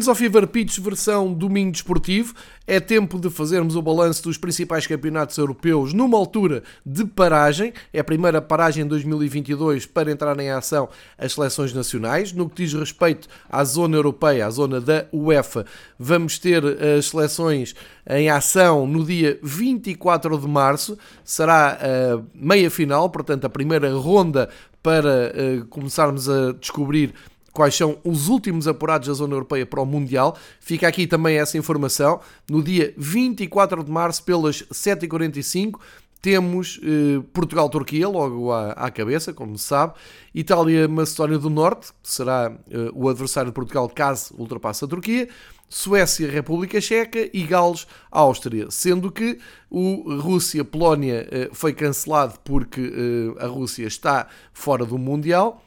Bem-vindos ao Fever Pitch versão domingo desportivo. É tempo de fazermos o balanço dos principais campeonatos europeus numa altura de paragem. É a primeira paragem em 2022 para entrar em ação as seleções nacionais. No que diz respeito à zona europeia, à zona da UEFA, vamos ter as seleções em ação no dia 24 de março. Será a meia final, portanto, a primeira ronda para uh, começarmos a descobrir quais são os últimos apurados da zona europeia para o Mundial. Fica aqui também essa informação. No dia 24 de março, pelas 7h45, temos eh, Portugal-Turquia, logo à, à, cabeça, como se sabe. Itália-Macedónia do Norte, será eh, o adversário de Portugal caso ultrapasse a Turquia. Suécia-República Checa e Gales-Áustria. Sendo que o Rússia-Polónia eh, foi cancelado porque eh, a Rússia está fora do Mundial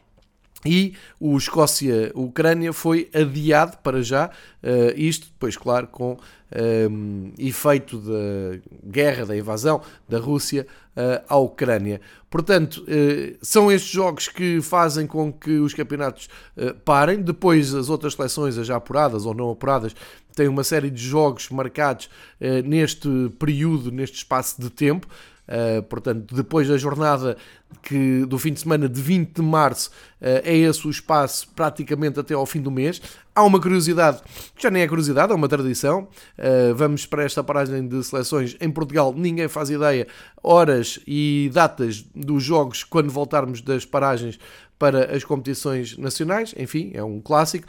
e o Escócia-Ucrânia foi adiado para já, uh, isto depois, claro, com um, ehm, efeito da guerra, da invasão da Rússia uh, à Ucrânia. Portanto, uh, são estes jogos que fazem com que os campeonatos parem, depois as outras seleções, as já apuradas ou não apuradas, têm uma série de jogos marcados neste período, neste espaço de tempo. Uh, portanto, depois da jornada que, do fim de semana de 20 de março, uh, é esse o espaço praticamente até ao fim do mês. Há uma curiosidade, que já nem é curiosidade, é uma tradição. Uh, vamos para esta paragem de seleções em Portugal, ninguém faz ideia, horas e datas dos jogos quando voltarmos das paragens para as competições nacionais. Enfim, é um clássico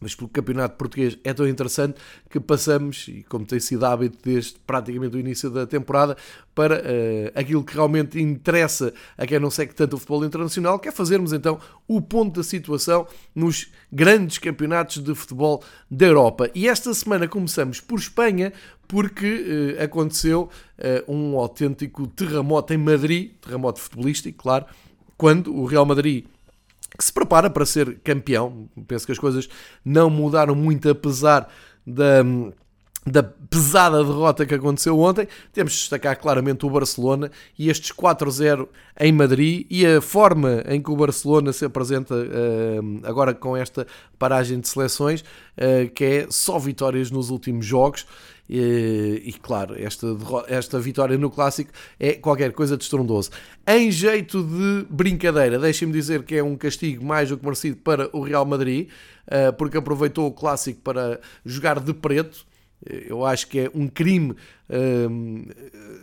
mas porque o campeonato português é tão interessante que passamos, e como tem sido hábito desde praticamente o início da temporada, para uh, aquilo que realmente interessa a quem não segue tanto o futebol internacional, que é fazermos então o ponto da situação nos grandes campeonatos de futebol da Europa. E esta semana começamos por Espanha, porque uh, aconteceu uh, um autêntico terremoto em Madrid, terremoto futebolístico, claro, quando o Real Madrid que se prepara para ser campeão. Penso que as coisas não mudaram muito apesar da, da pesada derrota que aconteceu ontem. Temos de destacar claramente o Barcelona e estes 4-0 em Madrid e a forma em que o Barcelona se apresenta uh, agora com esta paragem de seleções, uh, que é só vitórias nos últimos jogos. E, e, claro, esta, esta vitória no clássico é qualquer coisa de estrondoso. Em jeito de brincadeira, deixem-me dizer que é um castigo mais do que merecido para o Real Madrid, uh, porque aproveitou o clássico para jogar de preto. Eu acho que é um crime uh,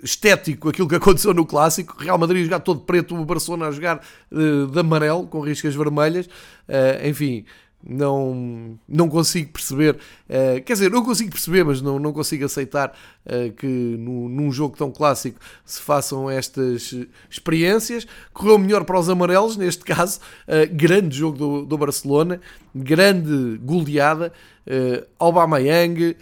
estético aquilo que aconteceu no clássico. Real Madrid jogar todo preto, o Barcelona a jogar uh, de amarelo, com riscas vermelhas. Uh, enfim, não, não consigo perceber. Uh, quer dizer, não consigo perceber, mas não, não consigo aceitar uh, que num jogo tão clássico se façam estas experiências. Correu melhor para os amarelos, neste caso. Uh, grande jogo do, do Barcelona, grande goleada. Uh, Aubameyang.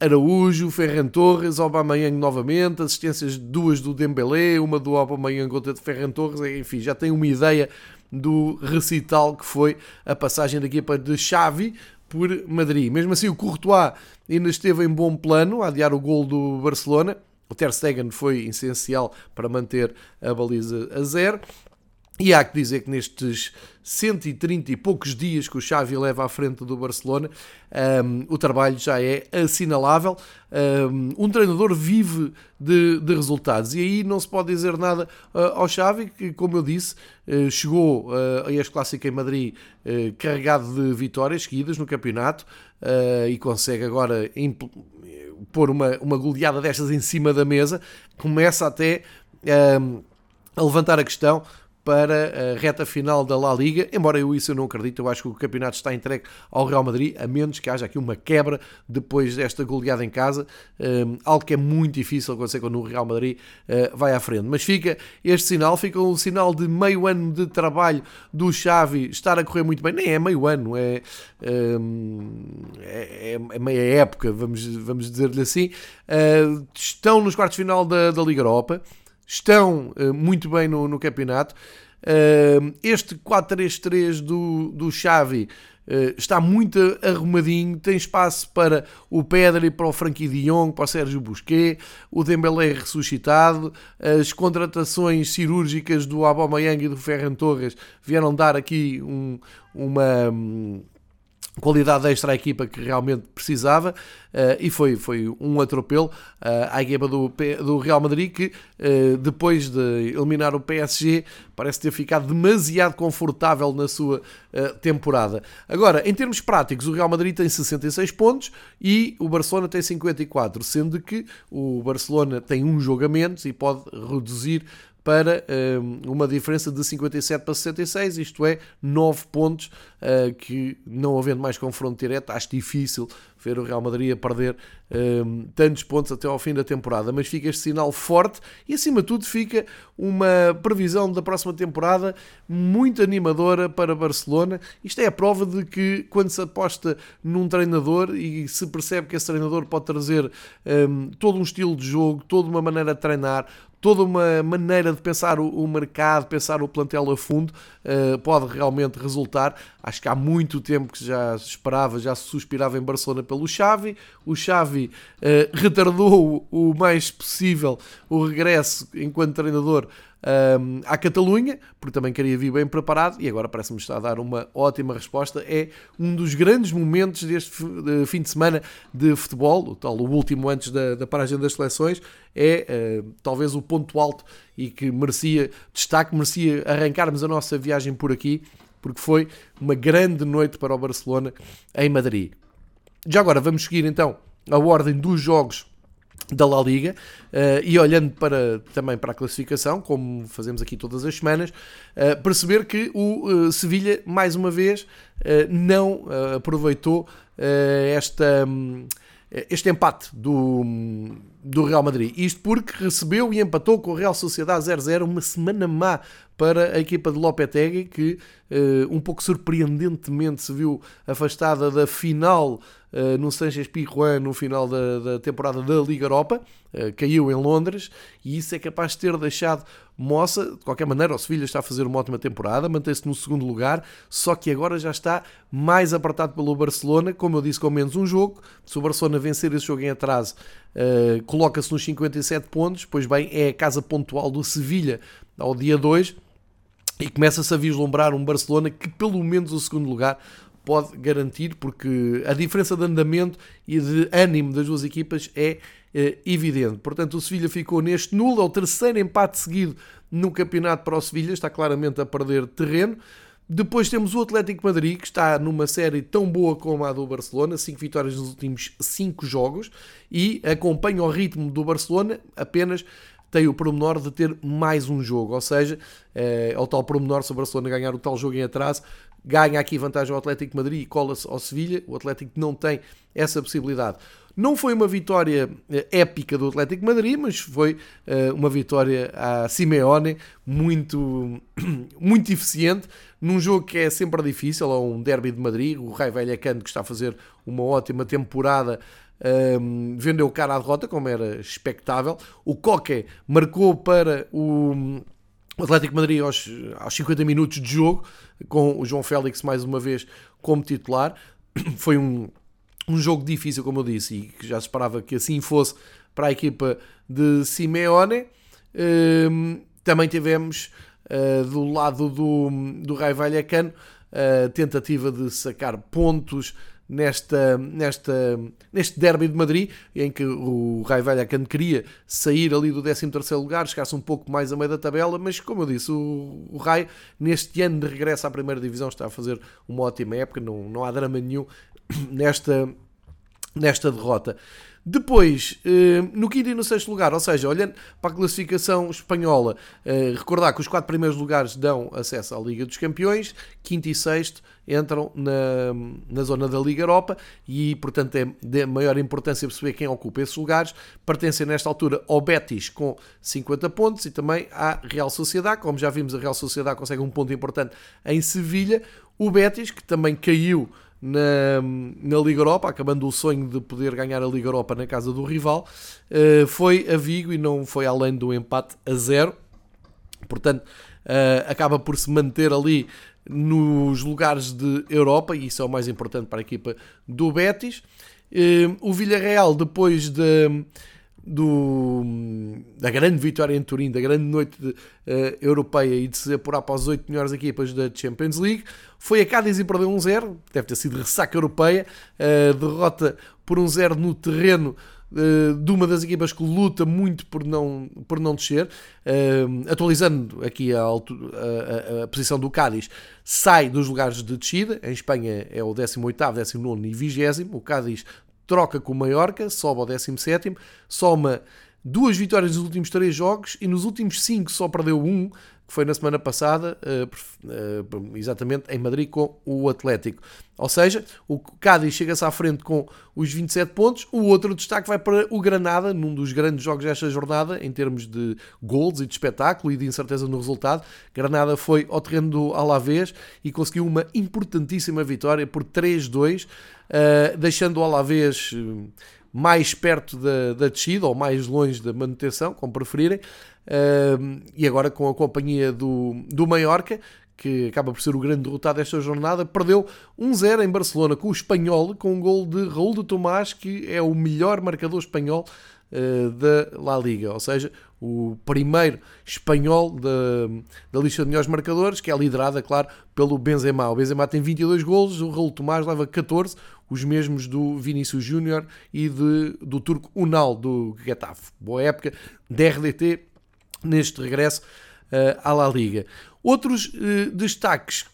Araújo, Ferran Torres, Aubameyang novamente, assistências duas do Dembélé, uma do Aubameyang, outra de Ferran Torres, enfim, já tem uma ideia do recital que foi a passagem da equipa de Xavi por Madrid. Mesmo assim, o Courtois ainda esteve em bom plano a adiar o gol do Barcelona. O Ter Stegen foi essencial para manter a baliza a zero. E há que dizer que nestes 130 e poucos dias que o Xavi leva à frente do Barcelona, um, o trabalho já é assinalável. Um, um treinador vive de, de, resultados e aí não se pode dizer nada uh, ao Xavi, que, como eu disse, uh, chegou uh, a este clássico em Madrid uh, carregado de vitórias seguidas no campeonato uh, e consegue agora pôr uma, uma goleada destas em cima da mesa. Começa até um, a levantar a questão para a reta final da La Liga, embora eu isso eu não acredito, eu acho que o campeonato está entregue ao Real Madrid, a menos que haja aqui uma quebra depois desta goleada em casa, um, algo que é muito difícil acontecer quando o Real Madrid uh, vai à frente. Mas fica este sinal, fica um sinal de meio ano de trabalho do Xavi estar a correr muito bem, nem é meio ano, é, um, é, é, meia época, vamos, vamos dizer-lhe assim. Uh, estão nos quartos de final da, da Liga Europa, estão uh, muito bem no, no campeonato. Uh, este 4-3-3 do, do Xavi uh, está muito arrumadinho, tem espaço para o Pedri, para o Frankie de Jong, para o Sérgio Busquet, o Dembélé ressuscitado, as contratações cirúrgicas do Aubameyang e do Ferran Torres vieram dar aqui um, uma... Um, qualidade extra à equipa que realmente precisava uh, e foi, foi um atropelo uh, à equipa do, do Real Madrid que uh, depois de eliminar o PSG parece ter ficado demasiado confortável na sua temporada. Agora, em termos práticos, o Real Madrid tem 66 pontos e o Barcelona tem 54, sendo que o Barcelona tem um jogo menos e pode reduzir para uh, uma diferença de 57 para 66, isto é, 9 pontos, uh, que não havendo mais confronto direto, acho difícil ver o Real Madrid a perder uh, tantos pontos até ao fim da temporada, mas fica este sinal forte e acima de tudo fica uma previsão da próxima temporada muito animadora para Barcelona. Isto é a prova de que quando se aposta num treinador e se percebe que esse treinador pode trazer um, todo um estilo de jogo, toda uma maneira de treinar, toda uma maneira de pensar o, mercado, pensar o plantel a fundo, uh, pode realmente resultar. Acho que há muito tempo que já se esperava, já se suspirava em Barcelona pelo Xavi. O Xavi uh, retardou o, mais possível o regresso enquanto treinador um, à Catalunha, porque também queria vir bem preparado e agora parece-me estar a dar uma ótima resposta. É um dos grandes momentos deste fim de semana de futebol, o tal o último antes da, da paragem das seleções, é uh, talvez o ponto alto e que merecia destaque, merecia arrancarmos a nossa viagem por aqui, porque foi uma grande noite para o Barcelona em Madrid. Já agora vamos seguir então a ordem dos jogos da La Liga uh, e olhando para, também para a classificação, como fazemos aqui todas as semanas, uh, perceber que o uh, Sevilha, mais uma vez, não aproveitou esta, um, este empate do, do Real Madrid. Isto porque recebeu e empatou com o Real Sociedade 0-0, uma semana má para a equipa de Lopetegui, que um pouco surpreendentemente se viu afastada da final uh, no Sanchez Pizjuán no final da, da, temporada da Liga Europa, uh, caiu em Londres e isso é capaz de ter deixado moça. De qualquer maneira, o Sevilha está a fazer uma ótima temporada, mantém-se no segundo lugar, só que agora já está mais apertado pelo Barcelona, como eu disse, com menos um jogo. Se o Barcelona vencer esse jogo em atraso, uh, coloca-se nos 57 pontos, pois bem, é a casa pontual do Sevilha ao dia 2 e começa-se a vislumbrar um Barcelona que pelo menos o segundo lugar pode garantir, porque a diferença de andamento e de ânimo das duas equipas é, é evidente. Portanto, o Sevilha ficou neste nulo, é o terceiro empate seguido no campeonato para o Sevilha, está claramente a perder terreno. Depois temos o Atlético Madrid, que está numa série tão boa como a do Barcelona, 5 vitórias nos últimos 5 jogos, e acompanha o ritmo do Barcelona, apenas tem o promenor de ter mais um jogo, ou seja, é, o tal promenor se o Barcelona ganhar o tal jogo em atraso, ganha aqui vantagem ao Atlético Madrid e cola-se ao Sevilha. O Atlético não tem essa possibilidade. Não foi uma vitória eh, épica do Atlético Madrid, mas foi uh, uma vitória a Simeone muito, muito eficiente, num jogo que é sempre difícil, é um derby de Madrid. O Rai Vallecano, que está a fazer uma ótima temporada, ehm, vendeu cara à derrota, como era expectável. O Coque marcou para o o Atlético Madrid aos, aos 50 minutos de jogo, com o João Félix mais uma vez como titular. Foi um, um jogo difícil, como eu disse, e que já se esperava que assim fosse para a equipa de Simeone. Um, também tivemos uh, do lado do, do Rai Vallecano a tentativa de sacar pontos nesta, nesta, neste derby de Madrid, em que o Rai Vallecano queria sair ali do 13º lugar, chegasse um pouco mais a meio da tabela, mas como eu disse, o, o Rai neste ano de regresso à primeira divisão está a fazer uma ótima época, não, não há drama nenhum nesta, nesta derrota. Depois, eh, no quinto e no sexto lugar, ou seja, olhando para a classificação espanhola, eh, recordar que os quatro primeiros lugares dão acesso à Liga dos Campeões, quinto e sexto entram na, na zona da Liga Europa e, portanto, é de maior importância perceber quem ocupa esses lugares. Pertencem nesta altura ao Betis com 50 pontos e também à Real Sociedade. Como já vimos, a Real Sociedade consegue um ponto importante em Sevilha. O Betis, que também caiu na, na Liga Europa, acabando o sonho de poder ganhar a Liga Europa na casa do rival, uh, foi a Vigo e não foi além do empate a zero. Portanto, uh, acaba por se manter ali nos lugares de Europa e isso é o mais importante para a equipa do Betis. Uh, o Villarreal, depois de do, da grande vitória em Turim, da grande noite de, uh, europeia e de se apurar para as 8 melhores equipas da Champions League. Foi a Cádiz e perdeu 1-0, deve ter sido ressaca europeia, uh, derrota por 1-0 no terreno uh, de uma das equipas que luta muito por não, por não descer. atualizando aqui a, a, a, posição do Cádiz, sai dos lugares de descida, em Espanha é o 18º, 19 e 20 o Cádiz troca com o Mallorca, sobe ao 17, soma duas vitórias nos últimos três jogos e nos últimos cinco só perdeu um, que foi na semana passada, eh, eh, exatamente em Madrid com o Atlético. Ou seja, o Cádiz chega-se à frente com os 27 pontos, o outro destaque vai para o Granada, num dos grandes jogos desta jornada, em termos de gols e de espetáculo e de incerteza no resultado. Granada foi ao terreno do Alavés e conseguiu uma importantíssima vitória por 3-2, eh, deixando o Alavés mais perto da, da descida ou mais longe da manutenção, como preferirem. E agora com a companhia do, do Mallorca, que acaba por ser o grande derrotado desta jornada, perdeu 1-0 em Barcelona com o Espanhol, com um gol de Raul de Tomás, que é o melhor marcador espanhol uh, da La Liga, ou seja, o primeiro espanhol da, da lista de melhores marcadores, que é liderada, claro, pelo Benzema. O Benzema tem 22 golos, o Raul Tomás leva 14, os mesmos do Vinícius Júnior e de, do turco Unal, do Getafe. Boa época de RDT neste regresso uh, à La Liga. Outros uh, destaques.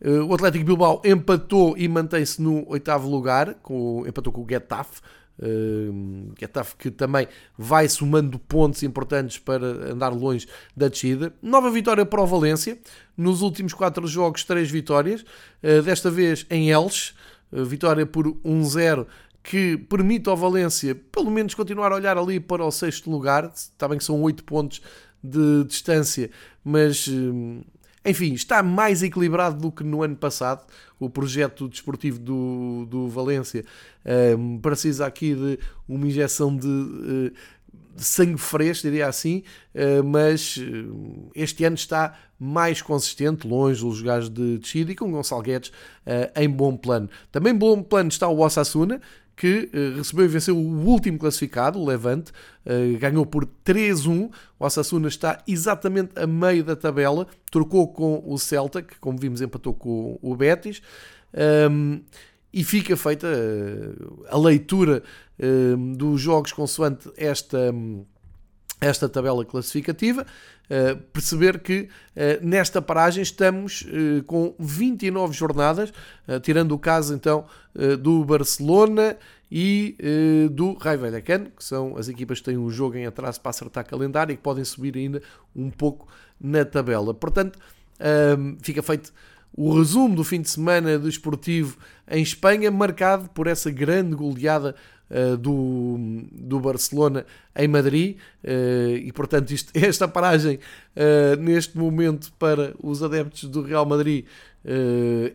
Uh, o Atlético Bilbao empatou e mantém-se no oitavo lugar, com, empatou com o Getafe. Uh, Getafe que também vai somando pontos importantes para andar longe da descida. Nova vitória para o Valência. Nos últimos quatro jogos, três vitórias. Uh, desta vez em Elche. Uh, vitória por 1-0 que permite ao Valência pelo menos continuar a olhar ali para o sexto lugar. Está bem que são oito pontos de distância, mas hum, enfim, está mais equilibrado do que no ano passado. O projeto desportivo do, do Valência um, precisa aqui de uma injeção de, de sangue fresco, diria assim, uh, mas este ano está mais consistente, longe dos lugares de descida e com Gonçalo Guedes em bom plano. Também bom plano está o Osasuna, que uh, recebeu e venceu o último classificado, o Levante, uh, ganhou por 3-1. O Osasuna está exatamente a meio da tabela, trocou com o Celta, que, como vimos, empatou com o Betis. Um, e fica feita uh, a leitura dos jogos consoante esta. Um, esta tabela classificativa, uh, perceber que uh, nesta paragem estamos uh, com 29 jornadas, tirando o caso então do Barcelona e do Raio Vallecano, que são as equipas que têm um jogo em atraso para acertar calendário e que podem subir ainda um pouco na tabela. Portanto, fica feito o resumo do fim de semana desportivo em Espanha, marcado por essa grande goleada uh, do, do Barcelona em Madrid uh, e portanto isto, esta paragem uh, neste momento para os adeptos do Real Madrid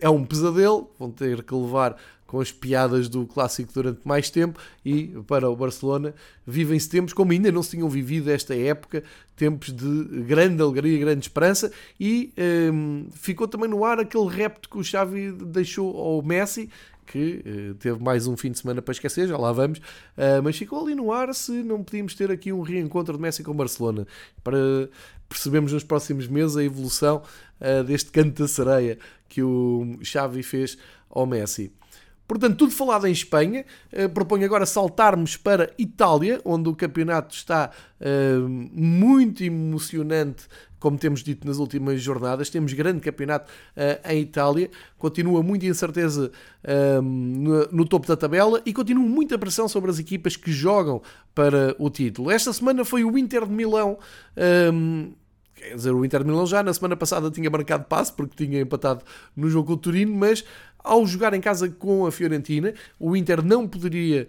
é um pesadelo, vão ter que levar com as piadas do clássico durante mais tempo e para o Barcelona vivem-se tempos como ainda não se tinham vivido esta época, tempos de grande alegria, grande esperança e ficou também no ar aquele repto que o Xavi deixou ao Messi que uh, teve mais um fim de semana para esquecer, já lá vamos, uh, mas ficou ali no ar se não podíamos ter aqui um reencontro de Messi com Barcelona, para percebermos nos próximos meses a evolução uh, deste canto da sereia que o Xavi fez ao Messi. Portanto, tudo falado em Espanha. Uh, proponho agora saltarmos para Itália, onde o campeonato está uh, muito emocionante, como temos dito nas últimas jornadas. Temos grande campeonato uh, em Itália. Continua muita incerteza no, no, topo da tabela e continua muita pressão sobre as equipas que jogam para o título. Esta semana foi o Inter de Milão. Quer dizer, o Inter de Milão já na semana passada tinha marcado passe porque tinha empatado no jogo com o Turino, mas ao jogar em casa com a Fiorentina, o Inter não poderia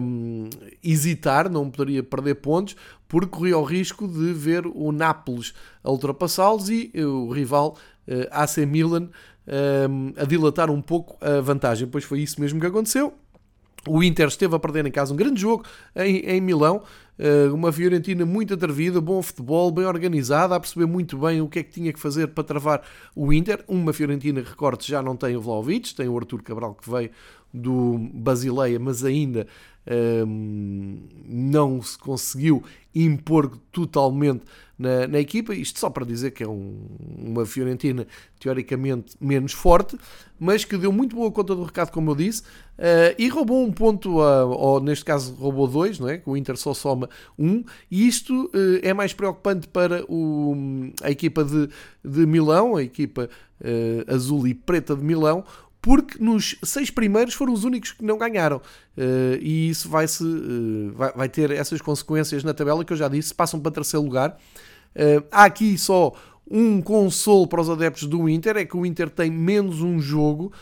um, hesitar, não poderia perder pontos, porque corria o risco de ver o Nápoles a ultrapassá-los e o rival uh, AC Milan um, a dilatar um pouco a vantagem. Pois foi isso mesmo que aconteceu. O Inter esteve a perder em casa um grande jogo em, em Milão, eh, uma Fiorentina muito atrevida, bom futebol, bem organizada, a perceber muito bem o que é que tinha que fazer para travar o Inter. Uma Fiorentina, recorde, já não tem o Vlaovic, tem o Artur Cabral que veio do Basileia, mas ainda não se conseguiu impor totalmente na, na, equipa. Isto só para dizer que é um, uma Fiorentina teoricamente menos forte, mas que deu muito boa conta do recado, como eu disse, uh, e roubou um ponto, a, ou neste caso roubou dois, não é? o Inter só soma um, e isto uh, é mais preocupante para o, a equipa de, de Milão, a equipa uh, azul e preta de Milão, porque nos seis primeiros foram os únicos que não ganharam. Uh, e isso vai, -se, uh, vai, vai, ter essas consequências na tabela que eu já disse, passam para terceiro lugar. Uh, há aqui só um consolo para os adeptos do Inter, é que o Inter tem menos um jogo.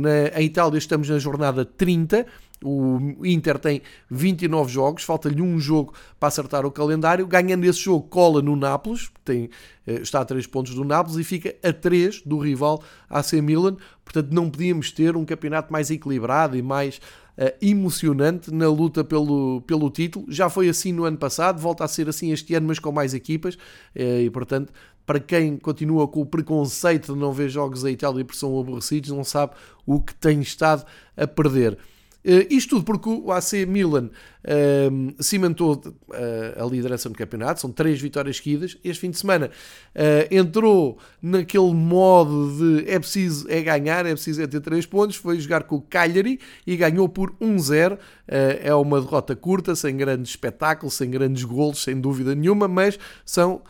na, em Itália estamos na jornada 30 o Inter tem 29 jogos, falta-lhe um jogo para acertar o calendário. Ganhando esse jogo, cola no Nápoles, tem, eh, está a 3 pontos do Nápoles e fica a 3 do rival AC Milan. Portanto, não podíamos ter um campeonato mais equilibrado e mais uh, emocionante na luta pelo, pelo título. Já foi assim no ano passado, volta a ser assim este ano, mas com mais equipas. Uh, e, portanto, para quem continua com o preconceito de não ver jogos da Itália por são aborrecidos, não sabe o que tem estado a perder. Uh, isto tudo porque o AC Milan uh, cimentou uh, a liderança no campeonato, são três vitórias seguidas. Este fim de semana uh, entrou naquele modo de é preciso é ganhar, é preciso é ter três pontos. Foi jogar com o Cagliari e ganhou por 1-0. é uma derrota curta, sem grande espetáculo, sem grandes golos, sem dúvida nenhuma, mas são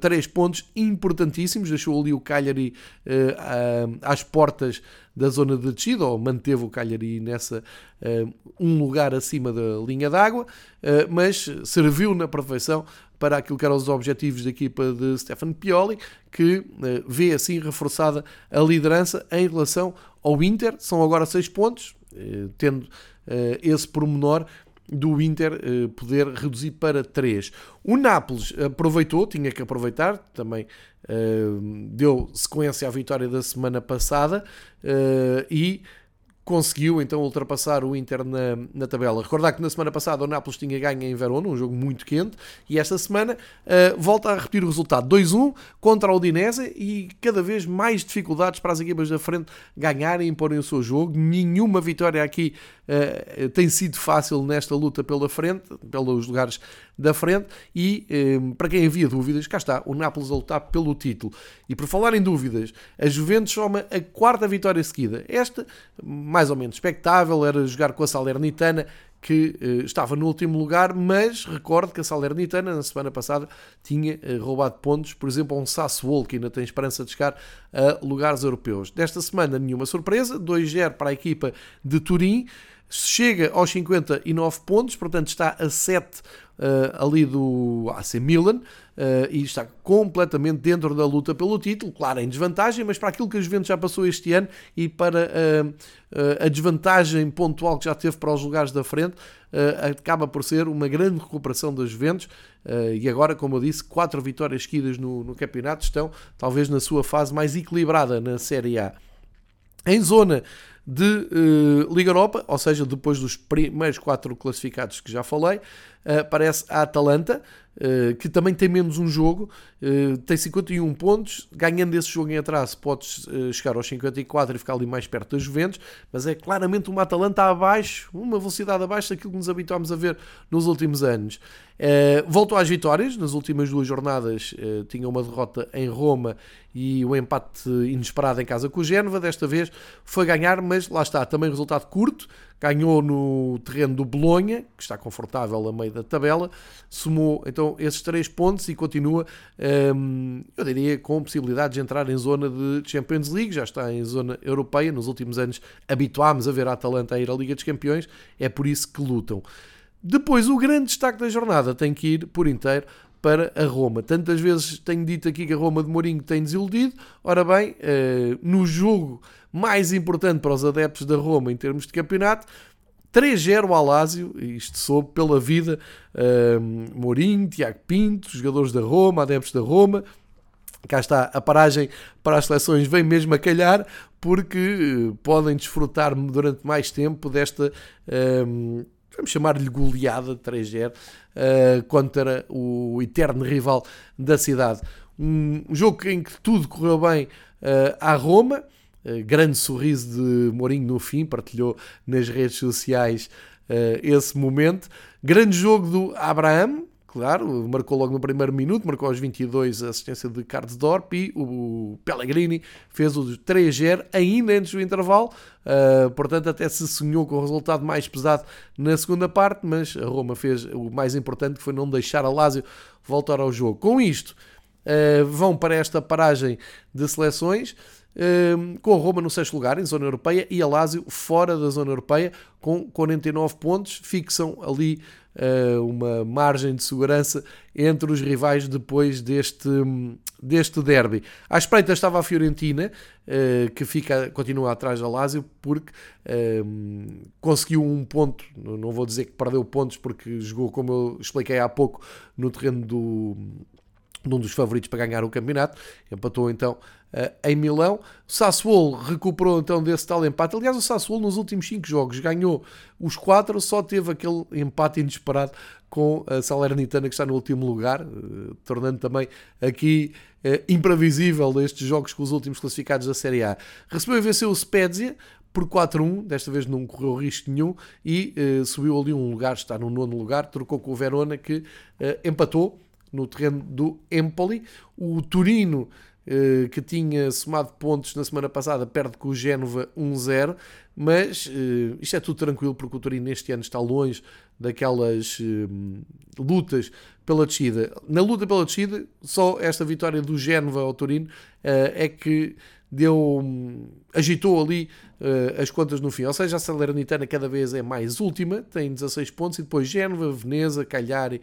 três pontos importantíssimos. Deixou ali o Cagliari às portas da zona de descida, ou manteve o Cagliari nessa uh, um lugar acima da linha d'água, uh, mas serviu na perfeição para aquilo que eram os objetivos da equipa de Stefano Pioli, que uh, vê assim reforçada a liderança em relação ao Inter. São agora seis pontos, tendo esse pormenor do Inter eh, poder reduzir para 3. O Nápoles aproveitou, tinha que aproveitar, também eh, deu sequência à vitória da semana passada eh, e conseguiu então ultrapassar o Inter na, na tabela. Recordar que na semana passada o Nápoles tinha ganho em Verona, um jogo muito quente, e esta semana uh, volta a repetir o resultado 2-1 contra a Udinese e cada vez mais dificuldades para as equipas da frente ganharem e imporem o seu jogo. Nenhuma vitória aqui uh, tem sido fácil nesta luta pela frente, pelos lugares da frente, e uh, para quem havia dúvidas, cá está, o Nápoles a lutar pelo título. E por falar em dúvidas, a Juventus soma a quarta vitória seguida. Esta, mais ou menos expectável, era jogar com a Salernitana, que uh, estava no último lugar, mas recordo que a Salernitana na semana passada tinha uh, roubado pontos, por exemplo, a um Sassuolo que ainda tem esperança de chegar a lugares europeus. Desta semana nenhuma surpresa, 2-0 para a equipa de Turim, chega aos 59 pontos, portanto está a 7 uh, ali do AC Milan uh, e está completamente dentro da luta pelo título, claro, em desvantagem, mas para aquilo que a Juventus já passou este ano e para uh, a desvantagem pontual que já teve para os lugares da frente, acaba por ser uma grande recuperação das Juventus e agora, como eu disse, quatro vitórias seguidas no, no campeonato estão talvez na sua fase mais equilibrada na Série A. Em zona de uh, Liga Europa, ou seja, depois dos primeiros quatro classificados que já falei, aparece a Atalanta, uh, que também tem menos um jogo, tem 51 pontos, ganhando esse jogo em atraso podes chegar aos 54 e ficar ali mais perto das Juventus, mas é claramente uma Atalanta abaixo, uma velocidade abaixo daquilo que nos habituámos a ver nos últimos anos. voltou às vitórias, nas últimas duas jornadas tinha uma derrota em Roma e o um empate inesperado em casa com o Génova, desta vez foi ganhar, mas lá está, também resultado curto, ganhou no terreno do Bolonha, que está confortável a meio da tabela, somou então esses três pontos e continua, hum, eu diria, com possibilidade de entrar em zona de Champions League, já está em zona europeia, nos últimos anos habituámos a ver a Atalanta a ir à Liga dos Campeões, é por isso que lutam. Depois, o grande destaque da jornada tem que ir por inteiro para a Roma. Tantas vezes tenho dito aqui que a Roma de Mourinho tem desiludido. Ora bem, uh, no jogo mais importante para os adeptos da Roma em termos de campeonato, 3-0 ao Lásio, isto soube pela vida, uh, Mourinho, Tiago Pinto, jogadores da Roma, adeptos da Roma, cá está, a paragem para as seleções vem mesmo a calhar, porque uh, podem desfrutar durante mais tempo desta... Uh, vamos chamar-lhe goleada de 3-0 uh, contra o eterno rival da cidade. Um, jogo em que tudo correu bem uh, à Roma, grande sorriso de Mourinho no fim, partilhou nas redes sociais esse momento. Grande jogo do Abraham, claro, marcou logo no primeiro minuto, marcou aos 22 a assistência de Dorp e o Pellegrini fez o 3-0 ainda antes do intervalo, uh, portanto até se sonhou com o resultado mais pesado na segunda parte, mas a Roma fez o mais importante que foi não deixar a Lazio voltar ao jogo. Com isto, uh, vão para esta paragem de seleções, com a Roma no sexto lugar, em zona europeia, e a Lazio fora da zona europeia, com 49 pontos, fixam ali uh, uma margem de segurança entre os rivais depois deste, deste derby. À espreita estava a Fiorentina, uh, que fica, continua atrás da Lazio, porque uh, conseguiu um ponto, não vou dizer que perdeu pontos, porque jogou, como eu expliquei há pouco, no terreno do de um dos favoritos para ganhar o campeonato, empatou então uh, em Milão. O Sassuolo recuperou então desse tal empate. Aliás, o Sassuolo nos últimos 5 jogos ganhou os 4, só teve aquele empate inesperado com a Salernitana que está no último lugar, uh, tornando também aqui uh, imprevisível estes jogos com os últimos classificados da Série A. Recebeu e venceu o Spezia por 4-1, desta vez não correu risco nenhum e subiu ali um lugar, está no nono lugar, trocou com o Verona que empatou no terreno do Empoli. O Turino, eh, que tinha somado pontos na semana passada, perde com o Génova 1-0, mas eh, isto é tudo tranquilo porque o Turino este ano está longe daquelas eh, lutas pela descida. Na luta pela descida, só esta vitória do Génova ao Turino é que deu, agitou ali uh, as contas no fim. Ou seja, a Salernitana cada vez é mais última, tem 16 pontos, e depois Génova, Veneza, Cagliari,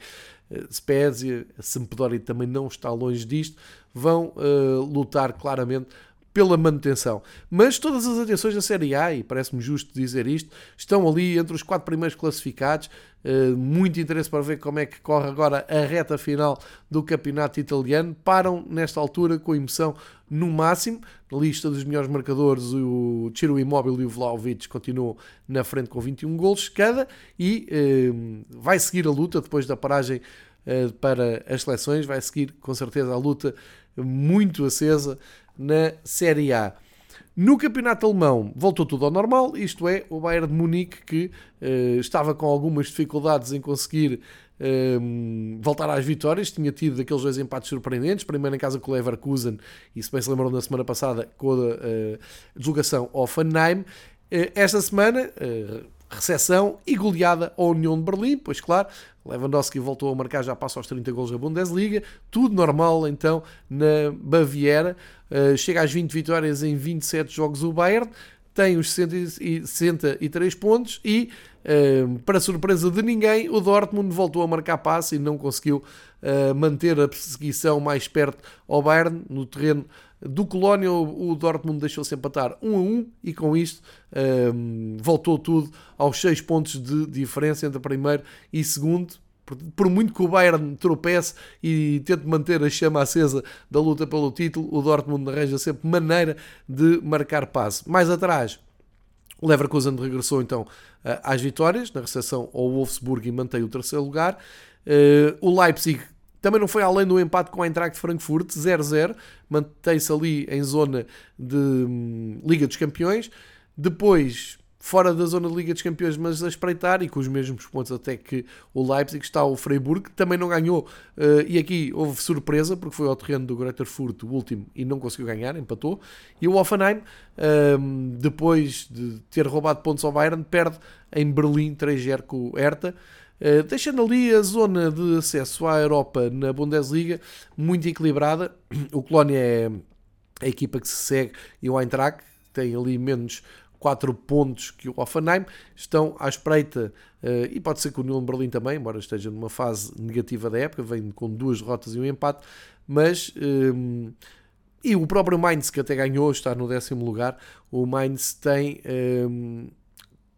Spezia, Sampdoria também não está longe disto, vão uh, lutar claramente pela manutenção. Mas todas as atenções da Série A, e parece-me justo dizer isto, estão ali entre os quatro primeiros classificados. Uh, muito interesse para ver como é que corre agora a reta final do campeonato italiano. Param nesta altura com emoção no máximo. Na lista dos melhores marcadores, o Ciro Immobile e o Vlaovic continuam na frente com 21 golos cada e uh, vai seguir a luta depois da paragem uh, para as seleções. Vai seguir com certeza a luta muito acesa na Série A. No campeonato alemão voltou tudo ao normal, isto é, o Bayern de Munique que uh, estava com algumas dificuldades em conseguir uh, voltar às vitórias, tinha tido daqueles dois empates surpreendentes, primeiro em casa com o Leverkusen e se bem se lembram na semana passada com a uh, deslocação ao Fannheim. esta semana recepção e goleada à União de Berlim, pois claro, Lewandowski voltou a marcar já passa aos 30 gols da Bundesliga, tudo normal então na Baviera, uh, chega às 20 vitórias em 27 jogos o Bayern, tem os 63 pontos e, uh, para surpresa de ninguém, o Dortmund voltou a marcar passe e não conseguiu uh, manter a perseguição mais perto ao Bayern no terreno do Colónia, o Dortmund deixou-se empatar 1 a 1 e com isto um, voltou tudo aos 6 pontos de diferença entre primeiro e segundo. Por muito que o Bayern tropece e tente manter a chama acesa da luta pelo título, o Dortmund arranja sempre maneira de marcar passe. Mais atrás, o Leverkusen regressou então às vitórias, na recepção ao Wolfsburg e mantém o terceiro lugar. Uh, o Leipzig também não foi além do empate com a Eintracht Frankfurt, 0-0, mantém-se ali em zona de hum, Liga dos Campeões. Depois, fora da zona de Liga dos Campeões, mas a espreitar e com os mesmos pontos até que o Leipzig, está o Freiburg, que também não ganhou. Uh, e aqui houve surpresa, porque foi ao terreno do Greuther Furt, o último, e não conseguiu ganhar, empatou. E o Offenheim, uh, depois de ter roubado pontos ao Bayern, perde em Berlim 3-0 com o Hertha. Eh, deixando ali a zona de acesso à Europa na Bundesliga muito equilibrada. O Colónia é a equipa que se segue e o Eintracht tem ali menos 4 pontos que o Hoffenheim. Estão à espreita, uh, e pode ser que o Union Berlim também, embora esteja numa fase negativa da época, vem com duas derrotas e um empate, mas. Um, e o próprio Mainz, que até ganhou, está no décimo lugar. O Mainz tem. Um,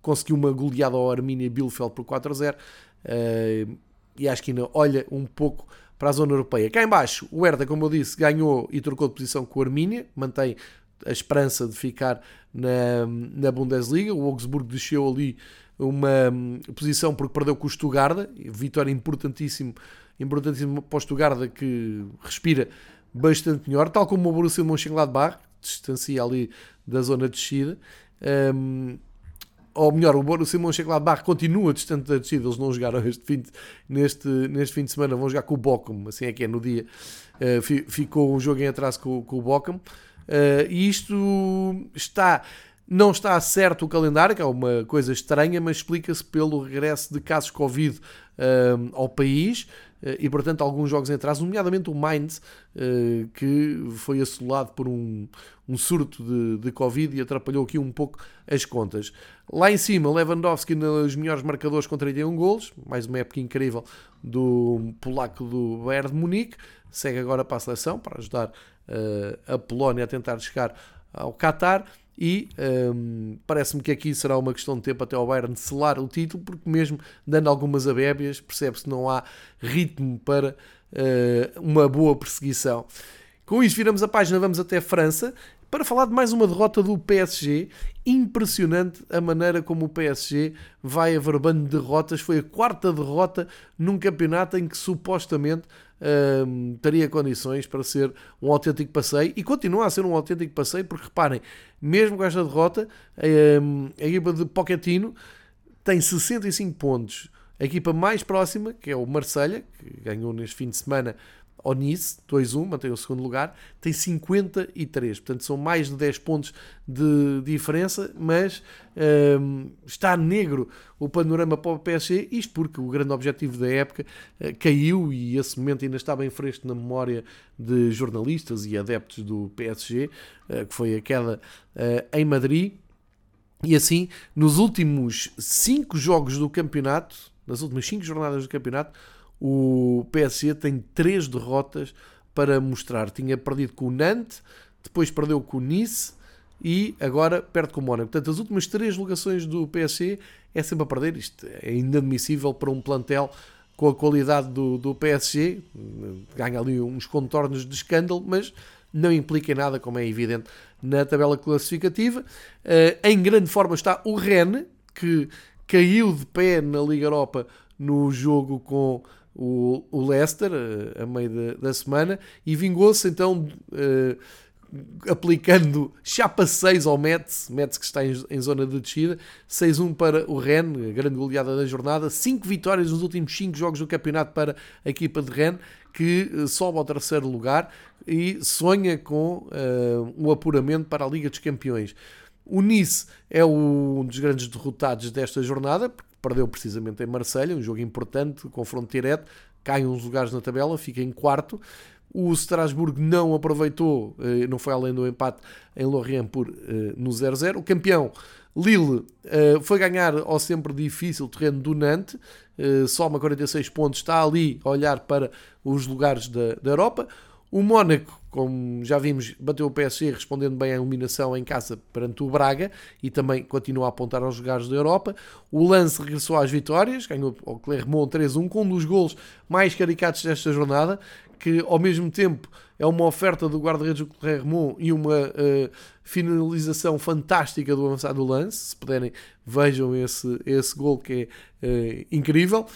conseguiu uma goleada ao Arminia Bielefeld por 4 a 0. Uh, e acho que ainda olha um pouco para a zona europeia. Cá embaixo, o Hertha, como eu disse, ganhou e trocou de posição com o Armínia, mantém a esperança de ficar na, na Bundesliga. O Augsburgo desceu ali uma hum, posição porque perdeu com o Stuttgart, vitória importantíssimo, importantíssimo para o Stuttgart que respira bastante melhor, tal como o Borussia Mönchengladbach, distancia ali da zona de descida. Um, ou melhor, o Borussia Mönchengladbach continua distante da descida, eles não jogaram este fim de, neste, neste fim de semana, vão jogar com o Bochum, assim é que é no dia, uh, ficou um jogo em atraso com, com o Bochum, uh, e isto está, não está certo o calendário, que é uma coisa estranha, mas explica-se pelo regresso de casos Covid uh, ao país, e portanto alguns jogos em atraso, nomeadamente o Mainz, que foi assolado por um, um surto de, de Covid e atrapalhou aqui um pouco as contas. Lá em cima, Lewandowski nos melhores marcadores com 31 golos, mais uma época incrível do polaco do Bayern de Munique, segue agora para a seleção para ajudar uh, a Polónia a tentar chegar ao Qatar e um, parece-me que aqui será uma questão de tempo até ao Bayern selar o título, porque mesmo dando algumas abébias, percebe-se que não há ritmo para uh, uma boa perseguição. Com isto viramos a página, vamos até França para falar de mais uma derrota do PSG. Impressionante a maneira como o PSG vai averbando derrotas. Foi a quarta derrota num campeonato em que supostamente hum, teria condições para ser um autêntico passeio e continua a ser um autêntico passeio, porque reparem, mesmo com esta derrota, hum, a equipa de Pochettino tem 65 pontos. A equipa mais próxima, que é o Marselha, que ganhou neste fim de semana ao Nice, 2-1, mantém o segundo lugar, tem 53, portanto são mais de 10 pontos de diferença, mas um, está negro o panorama para o PSG, isto porque o grande objetivo da época uh, caiu e esse momento ainda está bem fresco na memória de jornalistas e adeptos do PSG, uh, eh, que foi a queda uh, em Madrid, e assim, nos últimos 5 jogos do campeonato, nas últimas 5 jornadas do campeonato, o PSG tem três derrotas para mostrar. Tinha perdido com o Nantes, depois perdeu com o Nice e agora perde com o Mónaco. Portanto, as últimas três locações do PSG é sempre a perder. Isto é inadmissível para um plantel com a qualidade do, do PSG. Ganha ali uns contornos de escândalo, mas não implica em nada, como é evidente, na tabela classificativa. Uh, em grande forma está o Rennes, que caiu de pé na Liga Europa no jogo com o, o Leicester uh, a meio de, da semana e vingou-se então uh, aplicando chapa 6 ao Metz, Metz que está em, em zona de descida, 6-1 para o Rennes, grande goleada da jornada, 5 vitórias nos últimos 5 jogos do campeonato para a equipa de Rennes, que uh, sobe ao terceiro lugar e sonha com uh, um apuramento para a Liga dos Campeões. O Nice é um dos grandes derrotados desta jornada, perdeu precisamente em Marselha, um jogo importante, confronto direto, cai uns lugares na tabela, fica em quarto. O Strasbourg não aproveitou, eh, não foi além do empate em Lorient por, eh, no 0-0. O campeão Lille eh, foi ganhar ao sempre difícil terreno do Nantes, soma 46 pontos, está ali a olhar para os lugares da, da Europa. O Mónaco, como já vimos, bateu o PSG respondendo bem à eliminação em casa perante o Braga e também continua a apontar aos lugares da Europa. O Lance regressou às vitórias, ganhou o Clermont 3-1 com um dos golos mais caricatos desta jornada, que ao mesmo tempo é uma oferta do guarda-redes do Clermont e uma uh, finalização fantástica do avançado Lance. Se puderem, vejam esse, esse gol que é uh, incrível.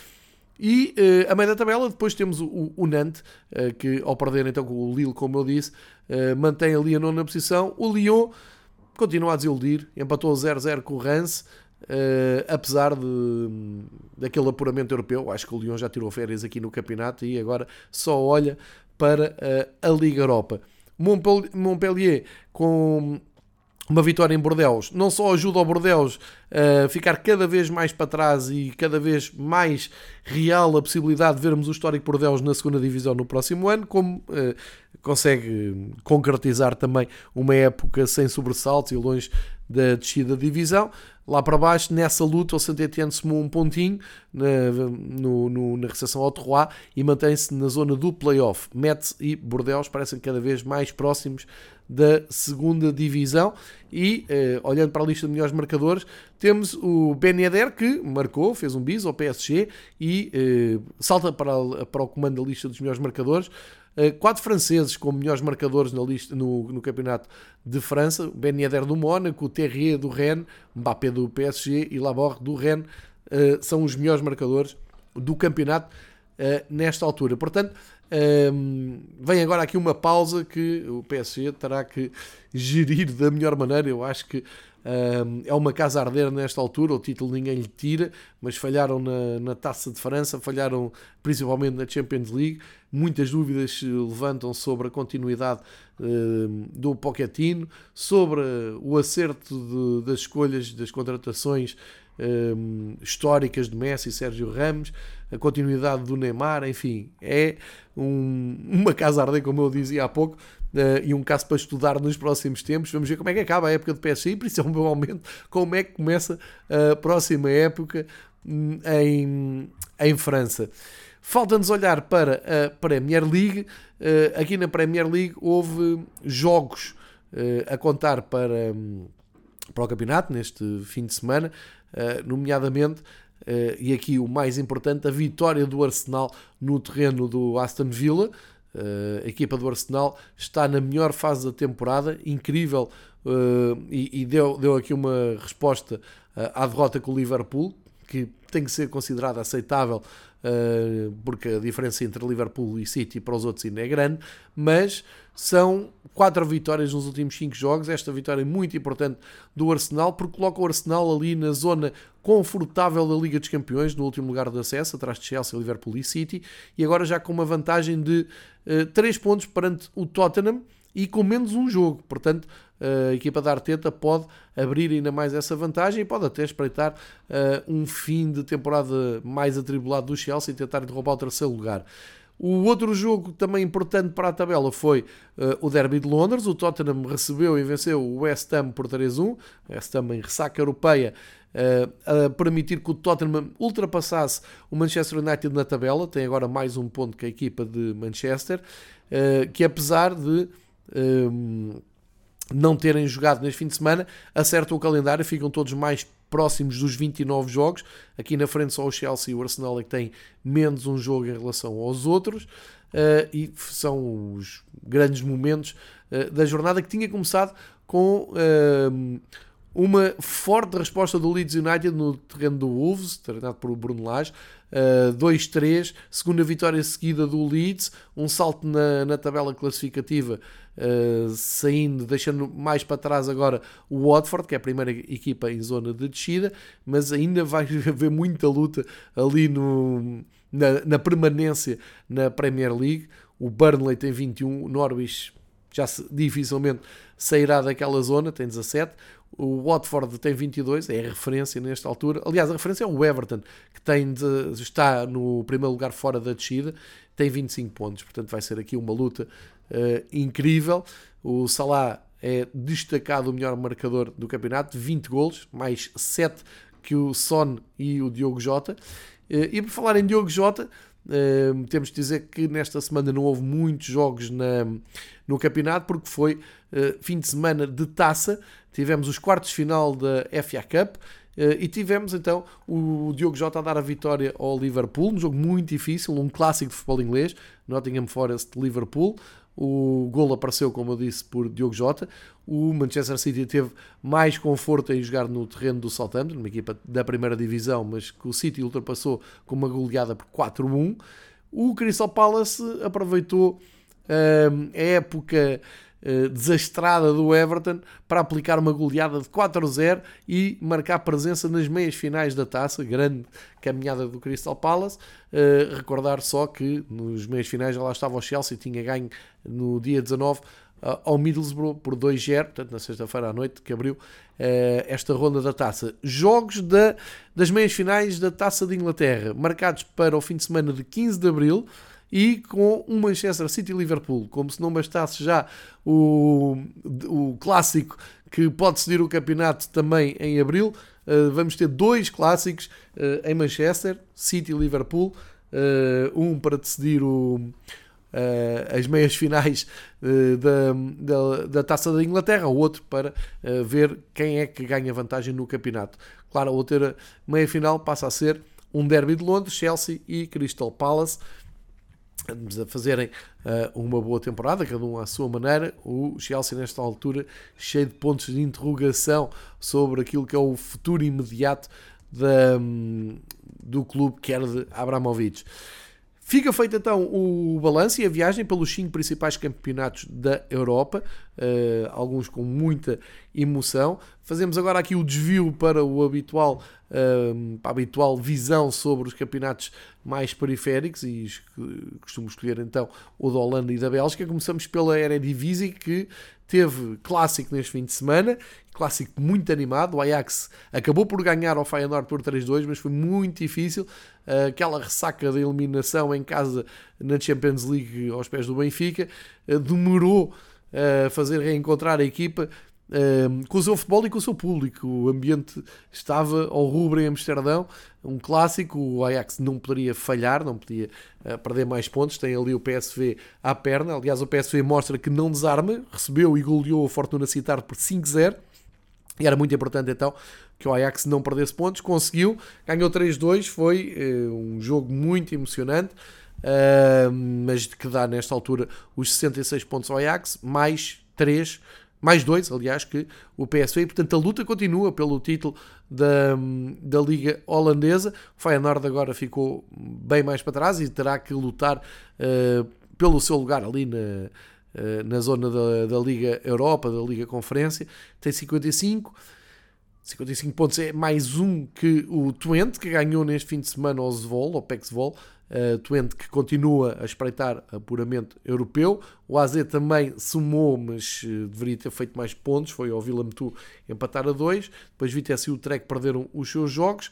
E uh, a meio da tabela, depois temos o, o Nantes, uh, que ao perder então com o Lille, como eu disse, uh, mantém ali a nona posição. O Lyon continua a desiludir, empatou 0-0 com o Rance, apesar de, daquele apuramento europeu. Acho que o Lyon já tirou férias aqui no campeonato e agora só olha para a Liga Europa. Montpellier com uma vitória em Bordeaux. Não só ajuda o Bordeaux a ficar cada vez mais para trás e cada vez mais real a possibilidade de vermos o histórico Bordeaux na segunda divisão no próximo ano, como uh, consegue concretizar também uma época sem sobressaltos e longe da descida da divisão. Lá para baixo, nessa luta, o Saint-Étienne somou um pontinho na, no, no, na recepção ao Terroir e mantém-se na zona do play-off. Metz e Bordeaux parecem cada vez mais próximos da segunda divisão. E eh, olhando para a lista de melhores marcadores, temos o Ben Yedder que marcou, fez um bis ao PSG e eh, salta para, para o comando da lista dos melhores marcadores. Uh, quatro franceses com melhores marcadores na lista, no, no campeonato de França: Ben Yedder do Mónaco, Terrier do Rennes, Mbappé do PSG e Laborde do Rennes uh, são os melhores marcadores do campeonato uh, nesta altura. Portanto, um, vem agora aqui uma pausa que o PSG terá que gerir da melhor maneira. Eu acho que é uma casa a arder nesta altura, o título ninguém lhe tira, mas falharam na, na Taça de França, falharam principalmente na Champions League. Muitas dúvidas se levantam sobre a continuidade do Pochettino, sobre o acerto de, das escolhas, das contratações históricas de Messi e Sérgio Ramos, a continuidade do Neymar, enfim, é um, uma casa arder, como eu dizia há pouco, uh, e um caso para estudar nos próximos tempos. Vamos ver como é que acaba a época de PSG e principalmente como é que começa a próxima época hum, em, em França. Falta-nos olhar para a Premier League. Uh, aqui na Premier League houve jogos uh, a contar para, um, para o campeonato neste fim de semana, nomeadamente e aqui o mais importante, a vitória do Arsenal no terreno do Aston Villa. Uh, a equipa do Arsenal está na melhor fase da temporada, incrível, uh, e, e, deu, deu aqui uma resposta à derrota com o Liverpool, que tem que ser considerada aceitável, porque a diferença entre Liverpool e City para os outros ainda é grande, mas são quatro vitórias nos últimos cinco jogos. Esta vitória é muito importante do Arsenal, porque coloca o Arsenal ali na zona confortável da Liga dos Campeões, no último lugar de acesso, atrás de Chelsea, Liverpool e City, e agora já com uma vantagem de uh, 3 pontos perante o Tottenham e com menos um jogo. Portanto, a equipa da Arteta pode abrir ainda mais essa vantagem e pode até espreitar uh, um fim de temporada mais atribulado do Chelsea e tentar derrubar o terceiro lugar. O outro jogo também importante para a tabela foi uh, o Derby de Londres. O Tottenham recebeu e venceu o West Ham por 3-1. O West Ham em ressaca europeia uh, a permitir que o Tottenham ultrapassasse o Manchester United na tabela. Tem agora mais um ponto que a equipa de Manchester, uh, que apesar de não terem jogado neste fim de semana, acertam o calendário, ficam todos mais próximos dos 29 jogos. Aqui na frente só o Chelsea e o Arsenal é que têm menos um jogo em relação aos outros. Uh, e são os grandes momentos uh, da jornada que tinha começado com uh, uma forte resposta do Leeds United no terreno do Wolves, treinado por Bruno Lage, uh, 2-3, segunda vitória seguida do Leeds, um salto na, na tabela classificativa, uh, saindo, deixando mais para trás agora o Watford, que é a primeira equipa em zona de descida, mas ainda vai haver muita luta ali no, na, na permanência na Premier League. O Burnley tem 21, o Norwich já se, dificilmente sairá daquela zona, tem 17. O Watford tem 22, é a referência nesta altura. Aliás, a referência é o Everton, que tem de, está no primeiro lugar fora da descida, tem 25 pontos. Portanto, vai ser aqui uma luta uh, incrível. O Salah é destacado o melhor marcador do campeonato, 20 golos, mais 7 que o Son e o Diogo Jota. Uh, e por falar em Diogo Jota, Uh, temos de dizer que nesta semana não houve muitos jogos na, no campeonato, porque foi uh, fim de semana de taça. Tivemos os quartos de final da FA Cup. Uh, e tivemos então o Diogo Jota a dar a vitória ao Liverpool, um jogo muito difícil, um clássico de futebol inglês, Nottingham Forest Liverpool. O gol apareceu, como eu disse, por Diogo Jota. O Manchester City teve mais conforto em jogar no terreno do Southampton, uma equipa da primeira divisão, mas que o City ultrapassou com uma goleada por 4-1. O Crystal Palace aproveitou uh, a época uh, desastrada do Everton para aplicar uma goleada de 4-0 e marcar presença nas meias finais da taça. Grande caminhada do Crystal Palace. Uh, recordar só que nos meias finais já lá estava o Chelsea, tinha ganho no dia 19 uh, ao Middlesbrough por 2-0, portanto na sexta-feira à noite que abriu uh, esta ronda da taça. Jogos da, das meias finais da taça de Inglaterra, marcados para o fim de semana de 15 de abril e com um Manchester City-Liverpool, como se não bastasse já o, o clássico que pode decidir o campeonato também em abril, uh, vamos ter dois clássicos uh, em Manchester, City-Liverpool, uh, um para decidir o, as meias finais da, da, da, Taça da Inglaterra, o outro para ver quem é que ganha vantagem no campeonato. Claro, a outra meia final passa a ser um derby de Londres, Chelsea e Crystal Palace a fazerem uh, uma boa temporada, cada um à sua maneira. O Chelsea, nesta altura, cheio de pontos de interrogação sobre aquilo que é o futuro imediato da, um, do clube que era de Abramovich. Fica feito então o balanço e a viagem pelos cinco principais campeonatos da Europa, uh, alguns com muita emoção. Fazemos agora aqui o desvio para o habitual, para a habitual visão sobre os campeonatos mais periféricos e costumo escolher então o da Holanda e da Bélgica. Começamos pela Eredivisie que teve clássico neste fim de semana, clássico muito animado. O Ajax acabou por ganhar ao Feyenoord por 3-2, mas foi muito difícil. Aquela ressaca da eliminação em casa na Champions League aos pés do Benfica eh, demorou a fazer reencontrar a equipa com o seu futebol e com o seu público. O ambiente estava ao rubro em Amsterdão, um clássico. O Ajax não poderia falhar, não podia perder mais pontos. Tem ali o PSV à perna. Aliás, o PSV mostra que não desarma, recebeu e goleou a Fortuna Citar por 5-0. E era muito importante então que o Ajax não perdesse pontos. Conseguiu, ganhou 3-2. Foi uh, um jogo muito emocionante. Uh, mas que dá nesta altura os 66 pontos ao Ajax, mais 3 mais dois, aliás, que o PSV. E, portanto, a luta continua pelo título da, da Liga Holandesa. O Feyenoord agora ficou bem mais para trás e terá que lutar uh, pelo seu lugar ali na, na zona da, da Liga Europa, da Liga Conferência. Tem 55. 55 pontos é mais um que o Twente, que ganhou neste fim de semana ao Zvol, ao PEC Zvol, uh, Twente que continua a espreitar apuramento europeu. O AZ também sumou, mas uh, deveria ter feito mais pontos. Foi ao Vila Metu empatar a 2. Depois Vitesse e o Trek perderam os seus jogos.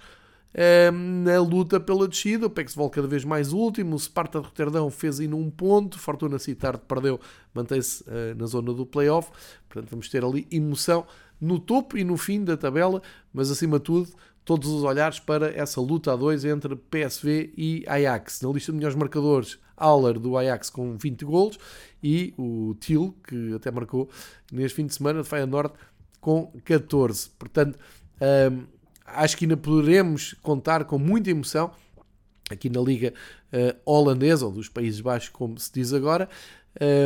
Uh, na luta pela descida, o Pexvol cada vez mais último, o Sparta de Roterdão fez ainda um ponto, Fortuna Citar perdeu, mantém-se uh, na zona do playoff, portanto vamos ter ali emoção no topo e no fim da tabela, mas acima de tudo todos os olhares para essa luta a dois entre PSV e Ajax. Na lista de melhores marcadores, Auler do Ajax com 20 golos e o Til, que até marcou neste fim de semana de Feyenoord com 14. Portanto, hum, acho que ainda poderemos contar com muita emoção aqui na Liga uh, Holandesa, ou dos Países Baixos, como se diz agora.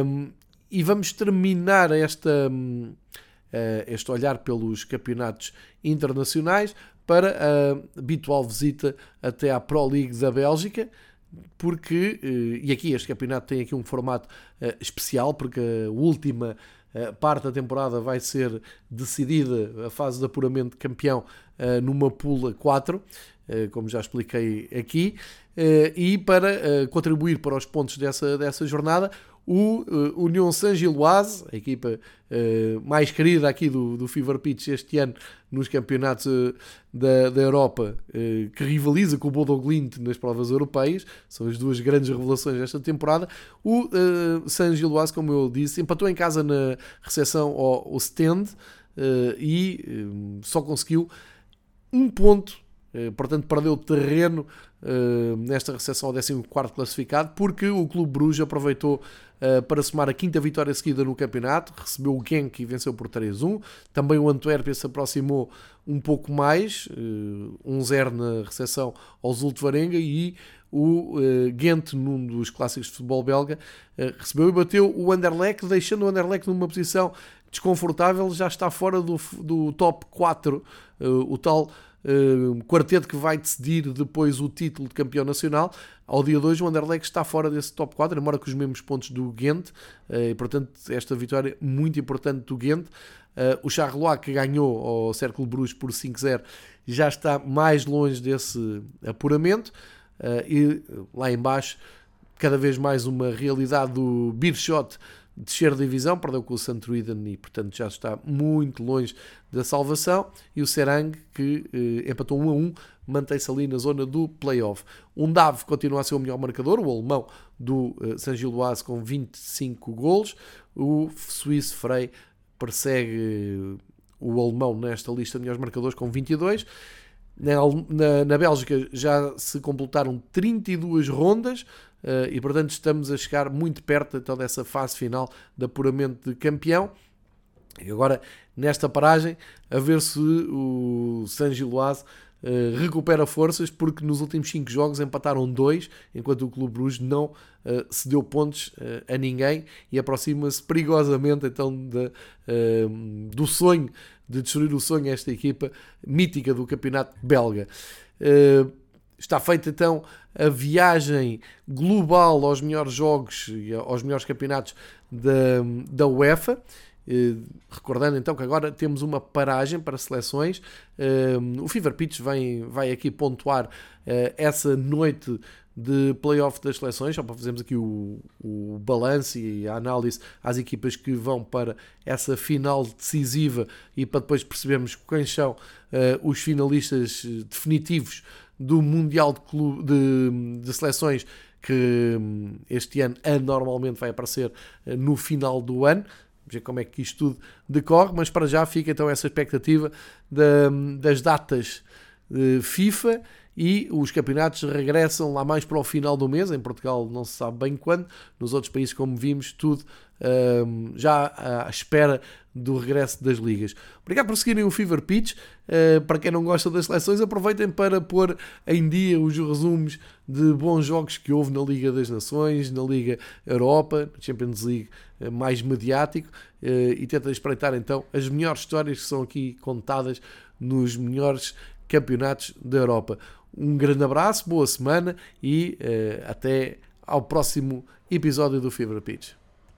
Um, e vamos terminar esta, um, uh, este olhar pelos campeonatos internacionais para a habitual visita até à Pro League da Bélgica, porque, eh, e aqui este campeonato tem aqui um formato eh, especial, porque a última eh, parte da temporada vai ser decidida, a fase de apuramento de campeão, numa pula 4, como já expliquei aqui, e para contribuir para os pontos dessa, dessa jornada, o União Saint-Gilloise, a equipa mais querida aqui do, do Fever Pitch este ano nos campeonatos da, da Europa, que rivaliza com o Bodo Glint nas provas europeias, são as duas grandes revelações desta temporada. O uh, Saint-Gilloise, como eu disse, empatou em casa na recepção ao, ao stand e só conseguiu um ponto portanto perdeu terreno nesta recepção ao 14 classificado, porque o Clube Bruges aproveitou uh, para somar a quinta vitória seguida no campeonato, recebeu o Genk e venceu por 3-1. Também o Antuérpia se aproximou um pouco mais, uh, eh, 1-0 na recepção ao Zultvarenga e o Ghent, num dos clássicos de futebol belga, recebeu e bateu o Anderlecht, deixando o Anderlecht numa posição desconfortável, já está fora do, do top 4, uh, o tal uh, quarteto que vai decidir depois o título de campeão nacional. Ao dia 2, o Anderlecht está fora desse top 4, embora com os mesmos pontos do Ghent, uh, e portanto, esta vitória muito importante do Ghent. O Charleroi, que ganhou ao Cercle Bruges por 5-0, já está mais longe desse apuramento. E lá embaixo, cada vez mais uma realidade do Beershot descer a divisão, perdeu com o Santruiden e, portanto, já está muito longe da salvação. E o Serang, que eh, empatou 1 a 1, mantém-se ali na zona do playoff. Um Dave continua a ser o melhor marcador, o alemão do eh, San Giloase com 25 golos. O suíço Frey persegue eh, o alemão nesta lista de melhores marcadores com 22. Na, na, Bélgica já se completaram 32 rondas, Uh, e portanto estamos a chegar muito perto então, dessa fase final de apuramento de campeão. E agora, nesta paragem, a ver se o San Giloase uh, recupera forças, porque nos últimos 5 jogos empataram 2, enquanto o Clube Bruges não uh, cedeu pontos uh, a ninguém e aproxima-se perigosamente então de, do sonho, de destruir o sonho a esta equipa mítica do campeonato belga. Está feita então a viagem global aos melhores jogos e aos melhores campeonatos da, da UEFA recordando então que agora temos uma paragem para seleções. o Fever Pitch vem, vai aqui pontuar essa noite de playoff das seleções, só para fazermos aqui o, o balanço e a análise às equipas que vão para essa final decisiva e para depois percebermos quem são os finalistas definitivos do Mundial de, Clube, de, de Seleções que um, este ano anormalmente vai aparecer no final do ano. Ver como é que isto tudo decorre, mas para já fica então essa expectativa da, das datas FIFA e os campeonatos regressam lá mais para o final do mês. Em Portugal não se sabe bem quando, nos outros países, como vimos, tudo um, já à espera do regresso das ligas. Obrigado por seguirem o Fever Pitch. Uh, para quem não gosta das seleções, aproveitem para pôr em dia os resumos de bons jogos que houve na Liga das Nações, na Liga Europa, Champions League uh, mais mediático, uh, e tentem espreitar então as melhores histórias que são aqui contadas nos melhores campeonatos da Europa. Um grande abraço, boa semana e uh, até ao próximo episódio do Fever Pitch.